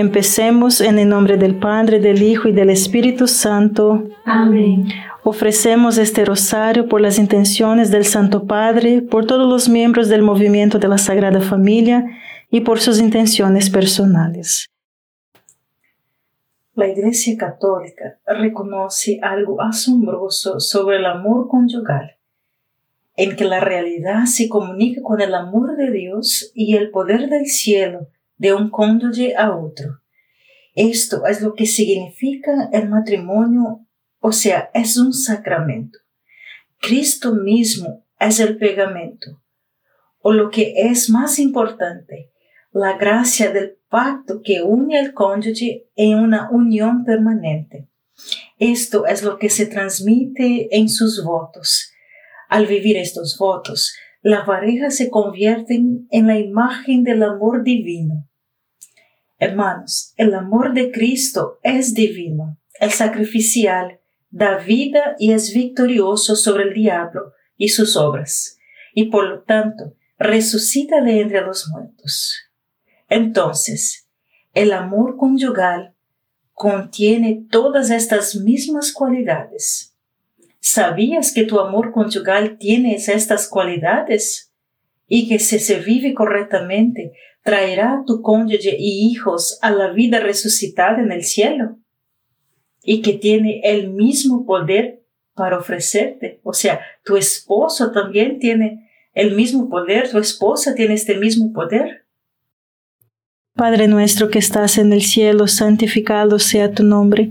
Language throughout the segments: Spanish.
Empecemos en el nombre del Padre, del Hijo y del Espíritu Santo. Amén. Ofrecemos este rosario por las intenciones del Santo Padre, por todos los miembros del movimiento de la Sagrada Familia y por sus intenciones personales. La Iglesia Católica reconoce algo asombroso sobre el amor conyugal, en que la realidad se comunica con el amor de Dios y el poder del cielo de un cónyuge a otro. Esto es lo que significa el matrimonio o sea, es un sacramento. Cristo mismo es el pegamento. O lo que es más importante, la gracia del pacto que une al cónyuge en una unión permanente. Esto es lo que se transmite en sus votos. Al vivir estos votos, la pareja se convierte en la imagen del amor divino. Hermanos, el amor de Cristo es divino, es sacrificial, da vida y es victorioso sobre el diablo y sus obras, y por lo tanto resucita de entre los muertos. Entonces, el amor conyugal contiene todas estas mismas cualidades. ¿Sabías que tu amor conyugal tiene estas cualidades? Y que si se vive correctamente, traerá tu cónyuge y hijos a la vida resucitada en el cielo y que tiene el mismo poder para ofrecerte. O sea, tu esposo también tiene el mismo poder, tu esposa tiene este mismo poder. Padre nuestro que estás en el cielo, santificado sea tu nombre.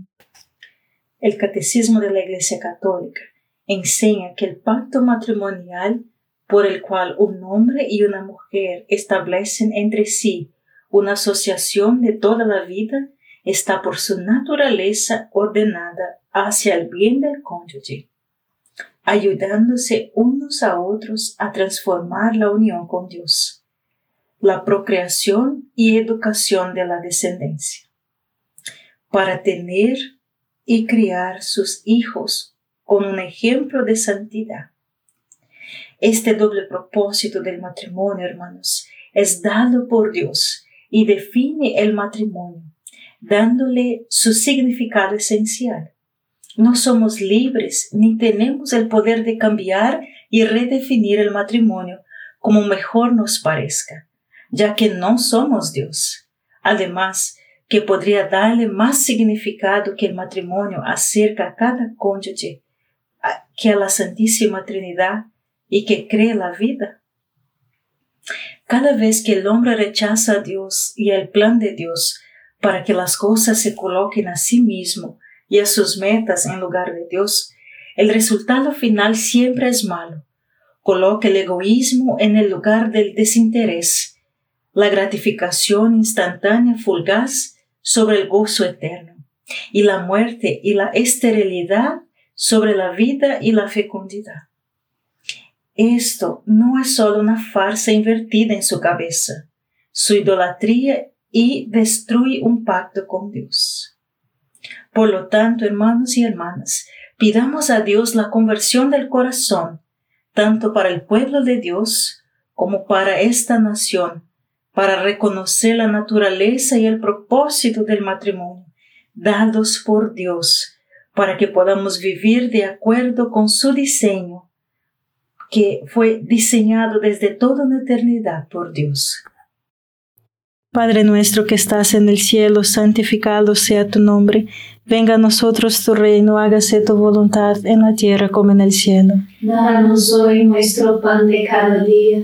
El Catecismo de la Iglesia Católica enseña que el pacto matrimonial por el cual un hombre y una mujer establecen entre sí una asociación de toda la vida está por su naturaleza ordenada hacia el bien del cónyuge, ayudándose unos a otros a transformar la unión con Dios, la procreación y educación de la descendencia, para tener y criar sus hijos con un ejemplo de santidad. Este doble propósito del matrimonio, hermanos, es dado por Dios y define el matrimonio, dándole su significado esencial. No somos libres ni tenemos el poder de cambiar y redefinir el matrimonio como mejor nos parezca, ya que no somos Dios. Además, que podría darle más significado que el matrimonio acerca a cada cónyuge que a la Santísima Trinidad y que cree la vida. Cada vez que el hombre rechaza a Dios y el plan de Dios para que las cosas se coloquen a sí mismo y a sus metas en lugar de Dios, el resultado final siempre es malo. Coloca el egoísmo en el lugar del desinterés, la gratificación instantánea fugaz sobre el gozo eterno, y la muerte y la esterilidad sobre la vida y la fecundidad. Esto no es solo una farsa invertida en su cabeza, su idolatría y destruye un pacto con Dios. Por lo tanto, hermanos y hermanas, pidamos a Dios la conversión del corazón, tanto para el pueblo de Dios como para esta nación, para reconocer la naturaleza y el propósito del matrimonio dados por Dios, para que podamos vivir de acuerdo con su diseño, que fue diseñado desde toda una eternidad por Dios. Padre nuestro que estás en el cielo, santificado sea tu nombre, venga a nosotros tu reino, hágase tu voluntad en la tierra como en el cielo. Danos hoy nuestro pan de cada día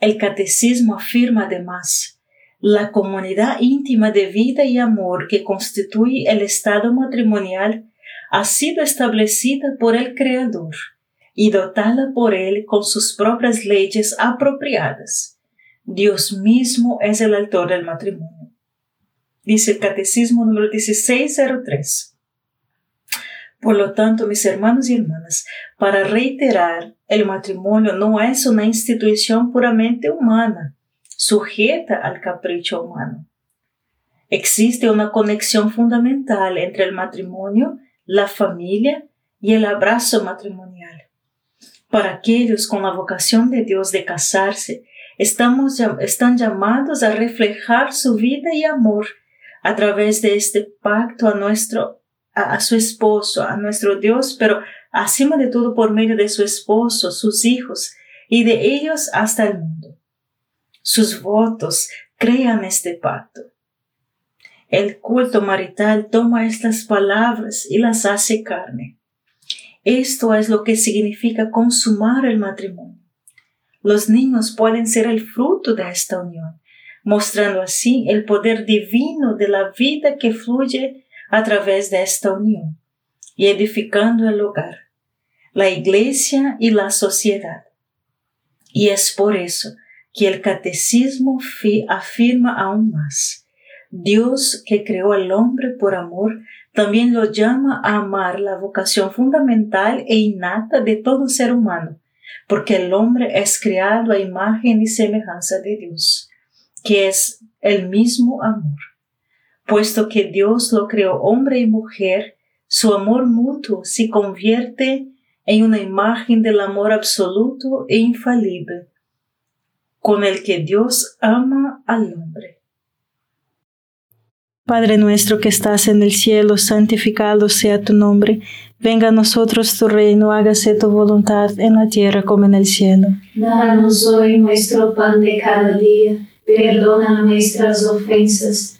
El catecismo afirma además, la comunidad íntima de vida y amor que constituye el estado matrimonial ha sido establecida por el Creador y dotada por Él con sus propias leyes apropiadas. Dios mismo es el autor del matrimonio dice el Catecismo número 1603. Por lo tanto, mis hermanos y hermanas, para reiterar, el matrimonio no es una institución puramente humana, sujeta al capricho humano. Existe una conexión fundamental entre el matrimonio, la familia y el abrazo matrimonial. Para aquellos con la vocación de Dios de casarse, estamos, están llamados a reflejar su vida y amor a través de este pacto a nuestro, a, su esposo, a nuestro Dios, pero acima de todo por medio de su esposo, sus hijos y de ellos hasta el mundo. Sus votos crean este pacto. El culto marital toma estas palabras y las hace carne. Esto es lo que significa consumar el matrimonio. Los niños pueden ser el fruto de esta unión mostrando así el poder divino de la vida que fluye a través de esta unión y edificando el hogar, la iglesia y la sociedad. Y es por eso que el catecismo afirma aún más. Dios que creó al hombre por amor, también lo llama a amar la vocación fundamental e innata de todo ser humano, porque el hombre es creado a imagen y semejanza de Dios que es el mismo amor. Puesto que Dios lo creó hombre y mujer, su amor mutuo se convierte en una imagen del amor absoluto e infalible, con el que Dios ama al hombre. Padre nuestro que estás en el cielo, santificado sea tu nombre, venga a nosotros tu reino, hágase tu voluntad en la tierra como en el cielo. Danos hoy nuestro pan de cada día perdona nuestras ofensas,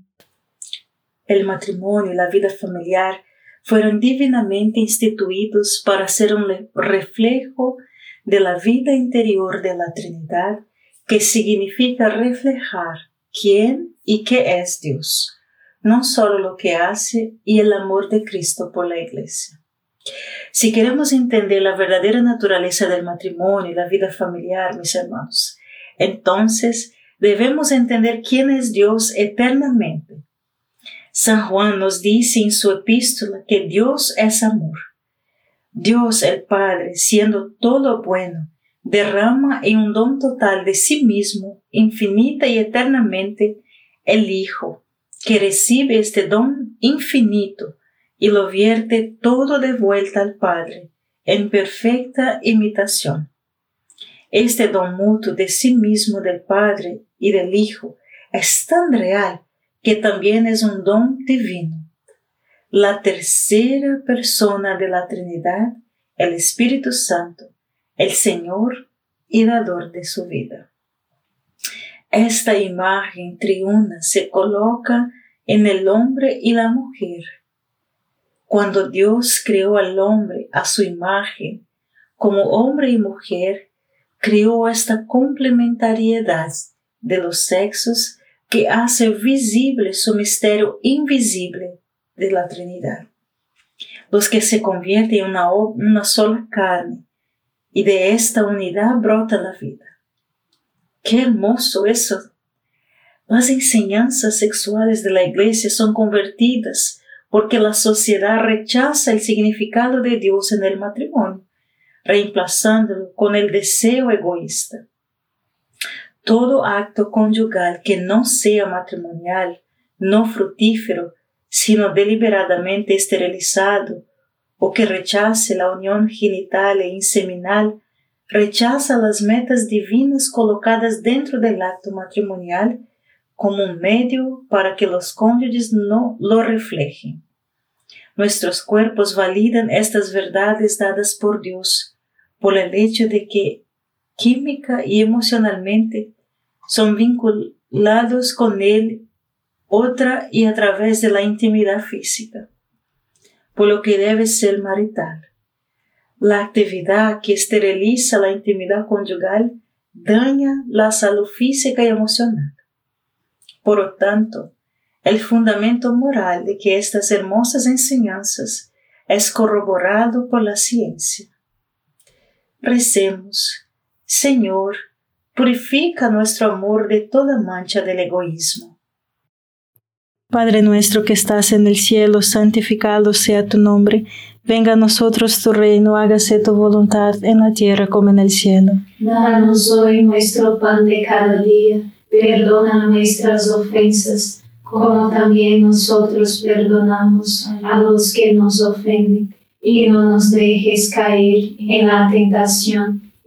El matrimonio y la vida familiar fueron divinamente instituidos para ser un reflejo de la vida interior de la Trinidad, que significa reflejar quién y qué es Dios, no solo lo que hace y el amor de Cristo por la Iglesia. Si queremos entender la verdadera naturaleza del matrimonio y la vida familiar, mis hermanos, entonces debemos entender quién es Dios eternamente San Juan nos dice en su epístola que Dios es amor. Dios el Padre, siendo todo bueno, derrama en un don total de sí mismo, infinita y eternamente, el Hijo, que recibe este don infinito y lo vierte todo de vuelta al Padre, en perfecta imitación. Este don mutuo de sí mismo del Padre y del Hijo es tan real que también es un don divino. La tercera persona de la Trinidad, el Espíritu Santo, el Señor y dador de su vida. Esta imagen triuna se coloca en el hombre y la mujer. Cuando Dios creó al hombre a su imagen, como hombre y mujer, creó esta complementariedad de los sexos que hace visible su misterio invisible de la Trinidad. Los que se convierten en una, sola carne y de esta unidad brota la vida. Qué hermoso eso. Las enseñanzas sexuales de la iglesia son convertidas porque la sociedad rechaza el significado de Dios en el matrimonio, reemplazándolo con el deseo egoísta todo acto conyugal que no sea matrimonial, no fructífero, sino deliberadamente esterilizado, o que rechace la unión genital e inseminal, rechaza las metas divinas colocadas dentro del acto matrimonial como un medio para que los cónyuges no lo reflejen. Nuestros cuerpos validan estas verdades dadas por Dios por el hecho de que química y emocionalmente son vinculados con Él otra y a través de la intimidad física, por lo que debe ser marital. La actividad que esteriliza la intimidad conyugal daña la salud física y emocional. Por lo tanto, el fundamento moral de que estas hermosas enseñanzas es corroborado por la ciencia. Recemos, Señor, purifica nuestro amor de toda mancha del egoísmo. Padre nuestro que estás en el cielo, santificado sea tu nombre, venga a nosotros tu reino, hágase tu voluntad en la tierra como en el cielo. Danos hoy nuestro pan de cada día, perdona nuestras ofensas, como también nosotros perdonamos a los que nos ofenden, y no nos dejes caer en la tentación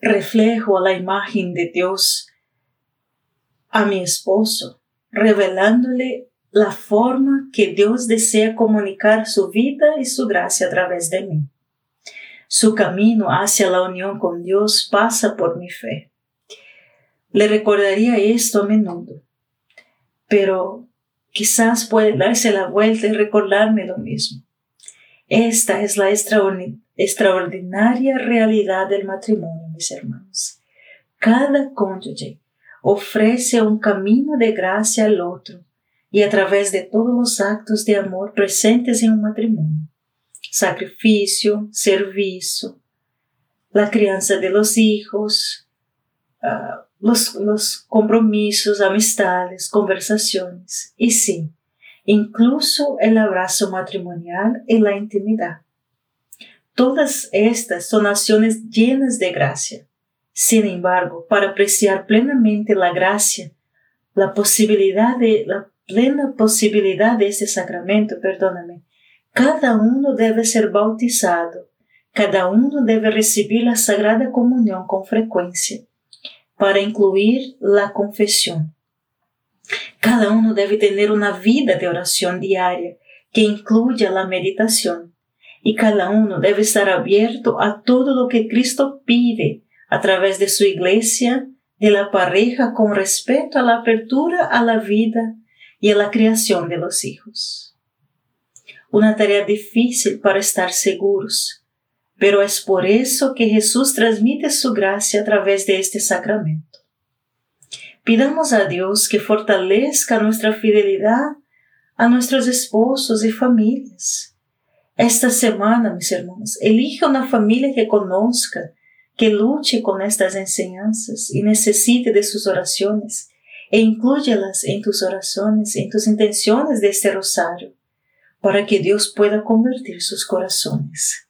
Reflejo a la imagen de Dios a mi esposo, revelándole la forma que Dios desea comunicar su vida y su gracia a través de mí. Su camino hacia la unión con Dios pasa por mi fe. Le recordaría esto a menudo, pero quizás puede darse la vuelta y recordarme lo mismo. Esta es la extraordinaria realidad del matrimonio, mis hermanos. Cada cónyuge ofrece un camino de gracia al otro y a través de todos los actos de amor presentes en un matrimonio. Sacrificio, servicio, la crianza de los hijos, ah, los, los compromisos, amistades, conversaciones y sí, incluso el abrazo matrimonial y la intimidad. Todas estas son acciones llenas de gracia. Sin embargo, para apreciar plenamente la gracia, la posibilidad de la plena posibilidad de ese sacramento, perdóname, cada uno debe ser bautizado, cada uno debe recibir la Sagrada Comunión con frecuencia para incluir la confesión. Cada uno debe tener una vida de oración diaria que incluya la meditación y cada uno debe estar abierto a todo lo que Cristo pide a través de su iglesia, de la pareja con respeto a la apertura a la vida y a la creación de los hijos. Una tarea difícil para estar seguros, pero es por eso que Jesús transmite su gracia a través de este sacramento. Pidamos a Dios que fortalezca nuestra fidelidad a nuestros esposos y familias. Esta semana, mis hermanos, elija una familia que conozca, que luche con estas enseñanzas y necesite de sus oraciones e inclúyelas en tus oraciones, en tus intenciones de este rosario, para que Dios pueda convertir sus corazones.